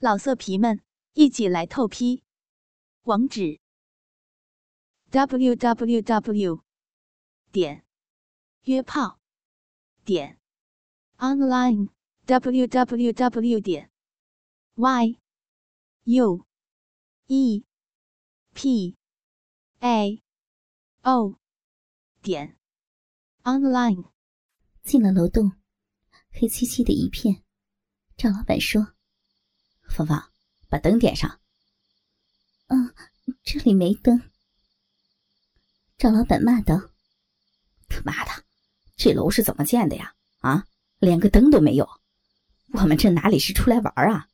老色皮们，一起来透批！网址：w w w 点约炮点 online w w w 点 y u e p a o 点 online。进了楼栋，黑漆漆的一片。赵老板说。芳芳，把灯点上。嗯，这里没灯。赵老板骂道：“他妈的，这楼是怎么建的呀？啊，连个灯都没有！我们这哪里是出来玩啊，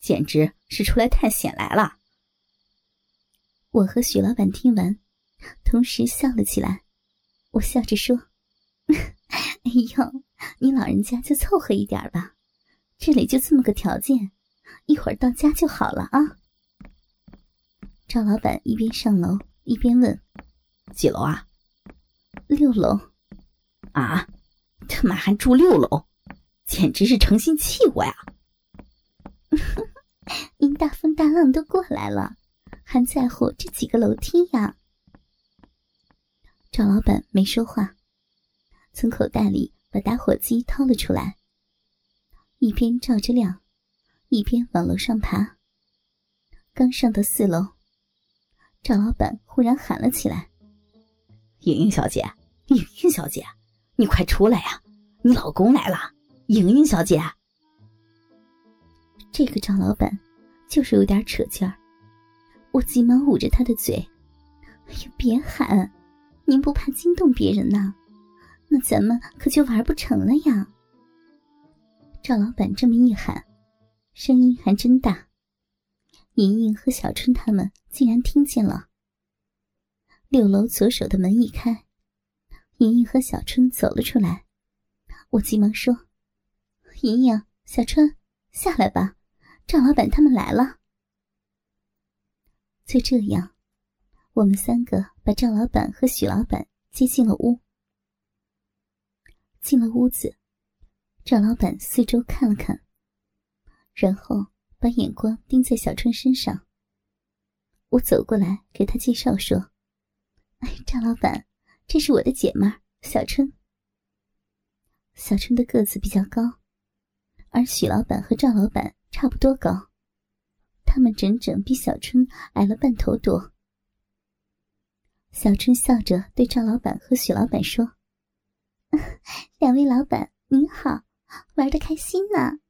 简直是出来探险来了！”我和许老板听完，同时笑了起来。我笑着说：“哎呦，你老人家就凑合一点吧，这里就这么个条件。”一会儿到家就好了啊！赵老板一边上楼一边问：“几楼啊？”“六楼。”“啊，他妈还住六楼，简直是诚心气我呀！”“ 您大风大浪都过来了，还在乎这几个楼梯呀？”赵老板没说话，从口袋里把打火机掏了出来，一边照着亮。一边往楼上爬，刚上到四楼，赵老板忽然喊了起来：“莹莹小姐，莹莹小姐，你快出来呀！你老公来了！莹莹小姐。”这个赵老板就是有点扯劲儿，我急忙捂着他的嘴：“哎呦，别喊！您不怕惊动别人呐？那咱们可就玩不成了呀！”赵老板这么一喊。声音还真大，莹莹和小春他们竟然听见了。六楼左手的门一开，莹莹和小春走了出来。我急忙说：“莹莹、小春，下来吧，赵老板他们来了。”就这样，我们三个把赵老板和许老板接进了屋。进了屋子，赵老板四周看了看。然后把眼光盯在小春身上。我走过来给他介绍说：“哎，赵老板，这是我的姐妹小春。”小春的个子比较高，而许老板和赵老板差不多高，他们整整比小春矮了半头多。小春笑着对赵老板和许老板说：“ 两位老板您好，玩的开心呢。”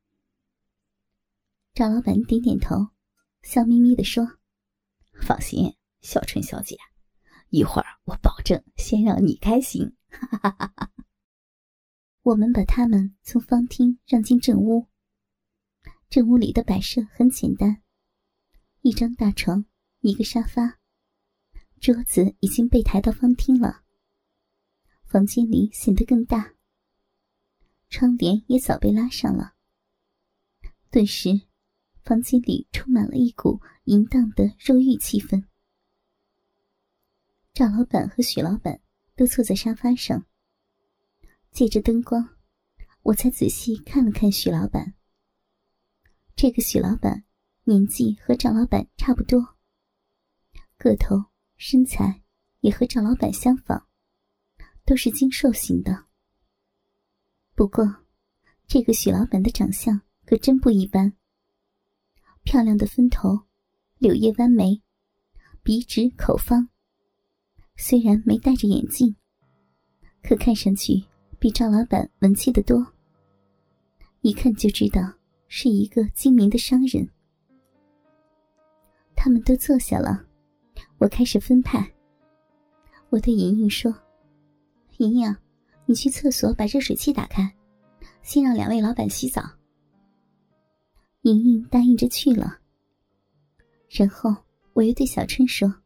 赵老板点点头，笑眯眯的说：“放心，小春小姐，一会儿我保证先让你开心。”哈哈哈哈我们把他们从方厅让进正屋。正屋里的摆设很简单，一张大床，一个沙发，桌子已经被抬到方厅了。房间里显得更大，窗帘也早被拉上了。顿时。房间里充满了一股淫荡的肉欲气氛。赵老板和许老板都坐在沙发上。借着灯光，我才仔细看了看许老板。这个许老板年纪和赵老板差不多，个头、身材也和赵老板相仿，都是精瘦型的。不过，这个许老板的长相可真不一般。漂亮的分头，柳叶弯眉，鼻直口方。虽然没戴着眼镜，可看上去比赵老板文气的多。一看就知道是一个精明的商人。他们都坐下了，我开始分派。我对莹莹说：“莹莹，你去厕所把热水器打开，先让两位老板洗澡。”莹莹答应着去了，然后我又对小春说：“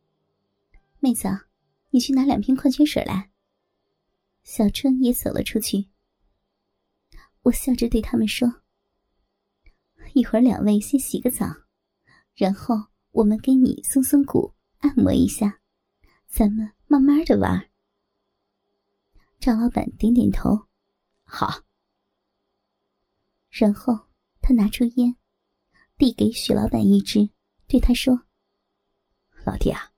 妹子，你去拿两瓶矿泉水来。”小春也走了出去。我笑着对他们说：“一会儿两位先洗个澡，然后我们给你松松骨，按摩一下，咱们慢慢的玩。”赵老板点点头：“好。”然后他拿出烟。递给许老板一只，对他说：“老弟啊，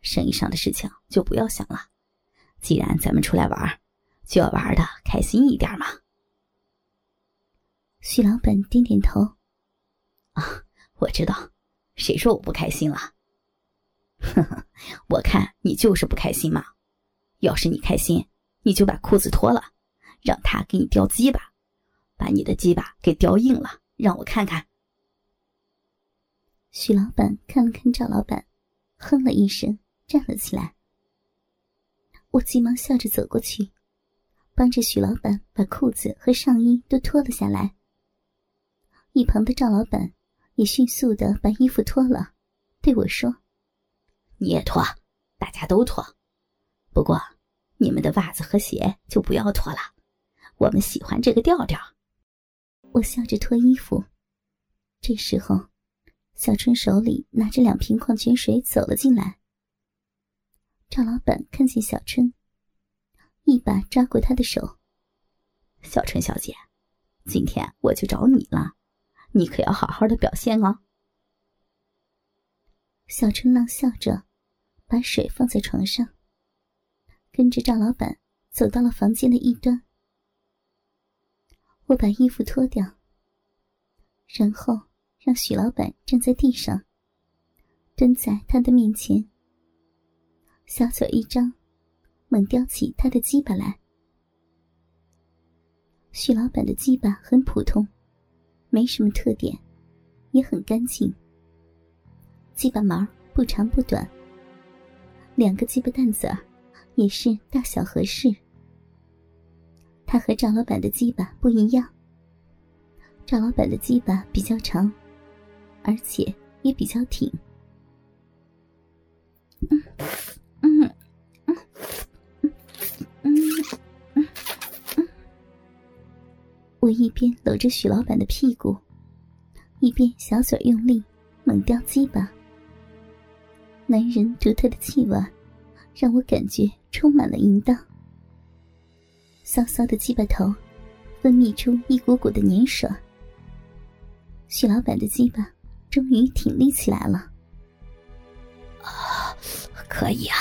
生意上的事情就不要想了。既然咱们出来玩，就要玩的开心一点嘛。”许老板点点头：“啊，我知道，谁说我不开心了？呵呵，我看你就是不开心嘛。要是你开心，你就把裤子脱了，让他给你叼鸡巴，把你的鸡巴给叼硬了，让我看看。”许老板看了看赵老板，哼了一声，站了起来。我急忙笑着走过去，帮着许老板把裤子和上衣都脱了下来。一旁的赵老板也迅速的把衣服脱了，对我说：“你也脱，大家都脱。不过你们的袜子和鞋就不要脱了，我们喜欢这个调调。”我笑着脱衣服。这时候。小春手里拿着两瓶矿泉水走了进来。赵老板看见小春，一把抓过她的手：“小春小姐，今天我就找你了，你可要好好的表现哦。”小春浪笑着，把水放在床上，跟着赵老板走到了房间的一端。我把衣服脱掉，然后。让许老板站在地上，蹲在他的面前，小嘴一张，猛叼起他的鸡巴来。许老板的鸡巴很普通，没什么特点，也很干净。鸡巴毛不长不短，两个鸡巴蛋子儿也是大小合适。他和赵老板的鸡巴不一样，赵老板的鸡巴比较长。而且也比较挺。嗯嗯嗯嗯嗯嗯。我一边搂着许老板的屁股，一边小嘴用力猛叼鸡巴。男人独特的气味，让我感觉充满了淫荡。骚骚的鸡巴头，分泌出一股股的粘水。许老板的鸡巴。终于挺立起来了，啊，可以啊！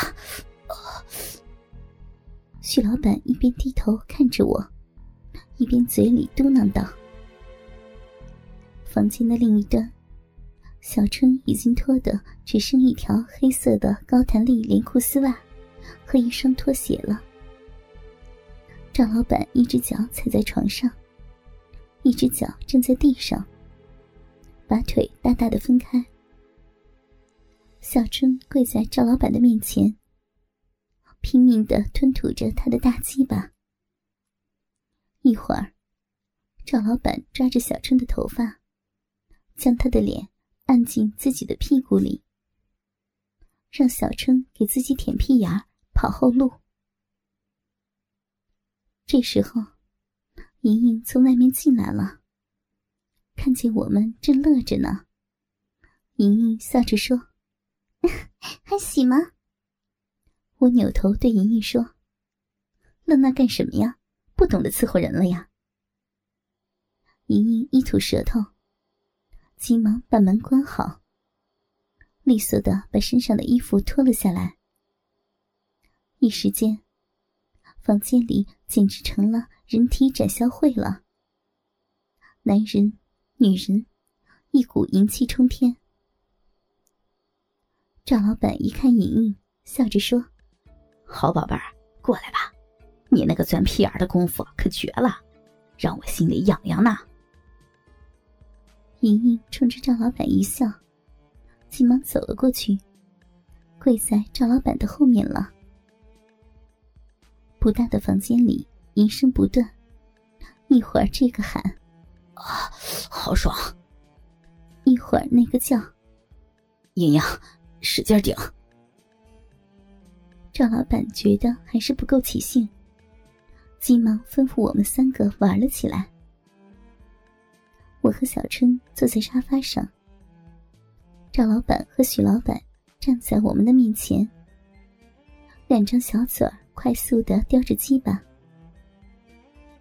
许老板一边低头看着我，一边嘴里嘟囔道：“房间的另一端，小春已经脱得只剩一条黑色的高弹力连裤丝袜和一双拖鞋了。赵老板一只脚踩在床上，一只脚站在地上。”把腿大大的分开，小春跪在赵老板的面前，拼命的吞吐着他的大鸡巴。一会儿，赵老板抓着小春的头发，将他的脸按进自己的屁股里，让小春给自己舔屁眼跑后路。这时候，莹莹从外面进来了。看见我们正乐着呢，莹莹笑着说：“ 还洗吗？”我扭头对莹莹说：“乐那干什么呀？不懂得伺候人了呀？”莹莹一吐舌头，急忙把门关好，利索的把身上的衣服脱了下来。一时间，房间里简直成了人体展销会了，男人。女人，一股淫气冲天。赵老板一看莹莹，笑着说：“好宝贝儿，过来吧，你那个钻屁眼的功夫可绝了，让我心里痒痒呢。”莹莹冲着赵老板一笑，急忙走了过去，跪在赵老板的后面了。不大的房间里，淫声不断，一会儿这个喊。啊，好爽！一会儿那个叫，莹莹，使劲顶。赵老板觉得还是不够起兴，急忙吩咐我们三个玩了起来。我和小春坐在沙发上，赵老板和许老板站在我们的面前，两张小嘴快速的叼着鸡巴，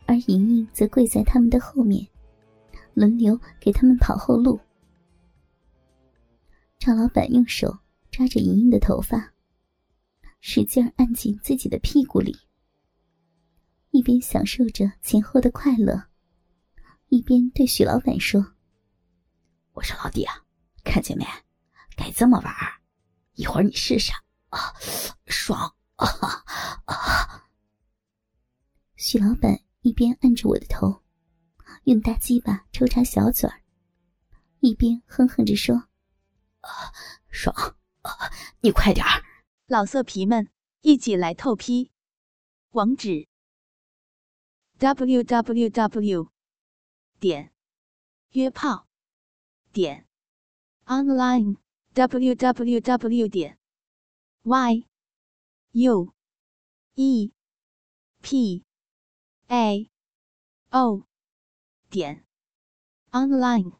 而莹莹则跪在他们的后面。轮流给他们跑后路。赵老板用手抓着莹莹的头发，使劲按进自己的屁股里，一边享受着前后的快乐，一边对许老板说：“我说老弟啊，看见没？该这么玩，一会儿你试试啊，爽啊啊！”许老板一边按着我的头，用大鸡巴抽插小嘴儿，一边哼哼着说。爽！你快点儿，老色皮们一起来透批，网址：w w w 点约炮点 online w w w 点 y u e p a o 点 online。